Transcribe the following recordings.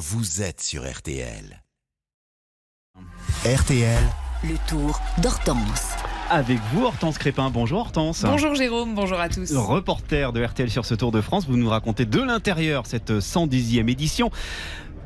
vous êtes sur RTL. RTL, Le tour d'Hortense. Avec vous, Hortense Crépin. Bonjour Hortense. Bonjour Jérôme, bonjour à tous. Reporter de RTL sur ce Tour de France, vous nous racontez de l'intérieur cette 110e édition.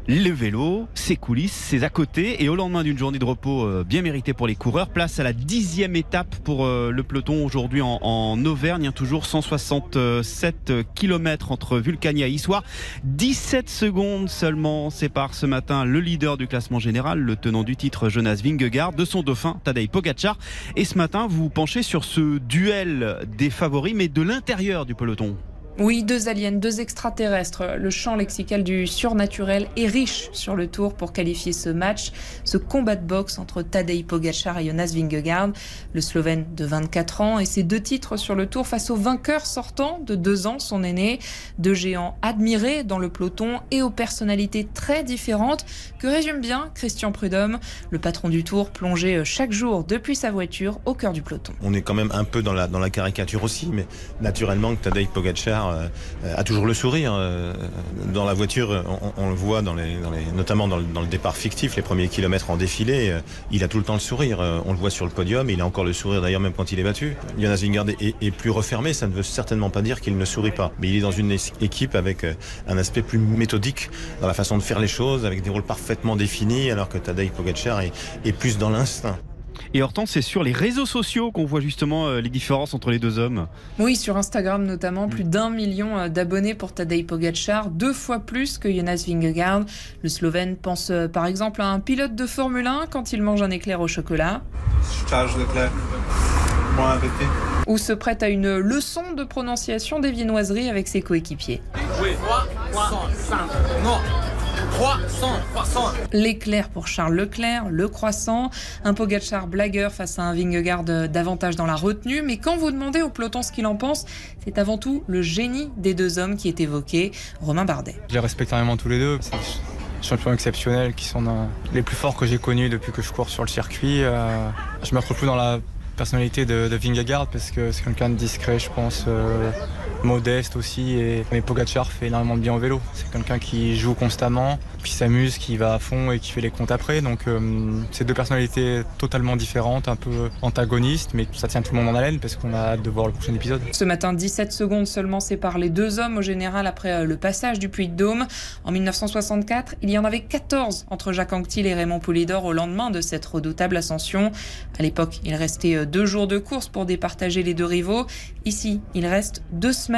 Le vélo, ses coulisses, ses à côté. Et au lendemain d'une journée de repos euh, bien méritée pour les coureurs, place à la dixième étape pour euh, le peloton aujourd'hui en, Auvergne. Toujours 167 km entre Vulcania et Issoire. 17 secondes seulement séparent ce matin le leader du classement général, le tenant du titre Jonas Vingegaard, de son dauphin Tadej Pogacar. Et ce matin, vous penchez sur ce duel des favoris, mais de l'intérieur du peloton. Oui, deux aliens, deux extraterrestres. Le champ lexical du surnaturel est riche sur le tour pour qualifier ce match, ce combat de boxe entre Tadej Pogacar et Jonas Vingegaard, le Slovène de 24 ans, et ses deux titres sur le tour face au vainqueur sortant de deux ans, son aîné, deux géants admirés dans le peloton et aux personnalités très différentes que résume bien Christian Prudhomme, le patron du tour plongé chaque jour depuis sa voiture au cœur du peloton. On est quand même un peu dans la, caricature aussi, mais naturellement que Tadej Pogacar euh, a toujours le sourire. euh, Dans la voiture, on, le voit, dans les, notamment dans le, départ fictif, les premiers kilomètres en défilé, euh, il a tout le temps le sourire. On le voit sur le podium, il a encore le sourire d'ailleurs même quand il est battu. Jonas Vingegaard est, est plus refermé, ça ne veut certainement pas dire qu'il ne sourit pas. Mais il est dans une équipe avec un aspect plus méthodique dans la façon de faire les choses, avec des rôles parfaitement définis, alors que Tadej Pogacar est, est plus dans l'instinct. Et Hortense, c'est sur les réseaux sociaux qu'on voit justement euh, les différences entre les deux hommes. Oui, sur Instagram notamment, plus d'un million euh, d'abonnés pour Tadej Pogacar, deux fois plus que Jonas Vingegaard. Le Slovène pense euh, par exemple à un pilote de Formule 1 quand il mange un éclair au chocolat, ou se prête à une leçon de prononciation des viennoiseries avec ses coéquipiers. L'éclair pour Charles Leclerc, le croissant, un Pogacar blagueur face à un Vingegaard davantage dans la retenue, mais quand vous demandez au peloton ce qu'il en pense, c'est avant tout le génie des deux hommes qui est évoqué, Romain Bardet. Je les respecte énormément tous les deux. Champions exceptionnels qui sont euh, les plus forts que j'ai connus depuis que je cours sur le circuit. Euh, je me retrouve plus dans la personnalité de, de Vingegaard parce que c'est quelqu'un de discret, je pense, euh, modeste aussi. Et, mais Pogacar fait énormément de bien au vélo. C'est quelqu'un qui joue constamment, qui s'amuse, qui va à fond et qui fait les comptes après. Donc euh, c'est deux personnalités totalement différentes, un peu antagonistes, mais ça tient tout le monde en haleine parce qu'on a hâte de voir le prochain épisode. Ce matin, 17 secondes seulement séparent les deux hommes au général après euh, le passage du Puy de Dôme. En 1964, il y en avait 14 entre Jacques Anquetil et Raymond Poulidor au lendemain de cette redoutable ascension. À l'époque, il restait euh, deux jours de course pour départager les deux rivaux. Ici, il reste deux semaines.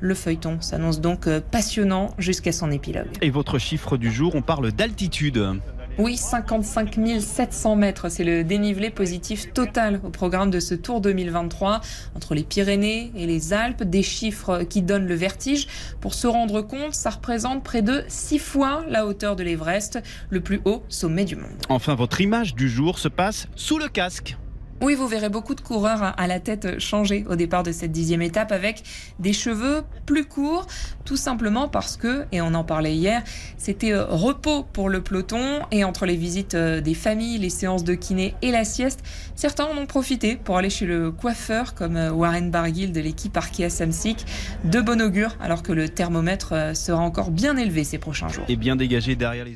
Le feuilleton s'annonce donc euh, passionnant jusqu'à son épilogue. Et votre chiffre du jour, on parle d'altitude. Oui, 55 700 mètres, c'est le dénivelé positif total au programme de ce Tour 2023 entre les Pyrénées et les Alpes, des chiffres qui donnent le vertige. Pour se rendre compte, ça représente près de 6 fois la hauteur de l'Everest, le plus haut sommet du monde. Enfin, votre image du jour se passe sous le casque. Oui, vous verrez beaucoup de coureurs à la tête changer au départ de cette dixième étape avec des cheveux plus courts, tout simplement parce que, et on en parlait hier, c'était euh, repos pour le peloton et entre les visites euh, des familles, les séances de kiné et la sieste, certains en ont profité pour aller chez le coiffeur comme euh, Warren Barguil de l'équipe Arkea Samsic, de bon augure alors que le thermomètre euh, sera encore bien élevé ces prochains jours. Et bien dégagé derrière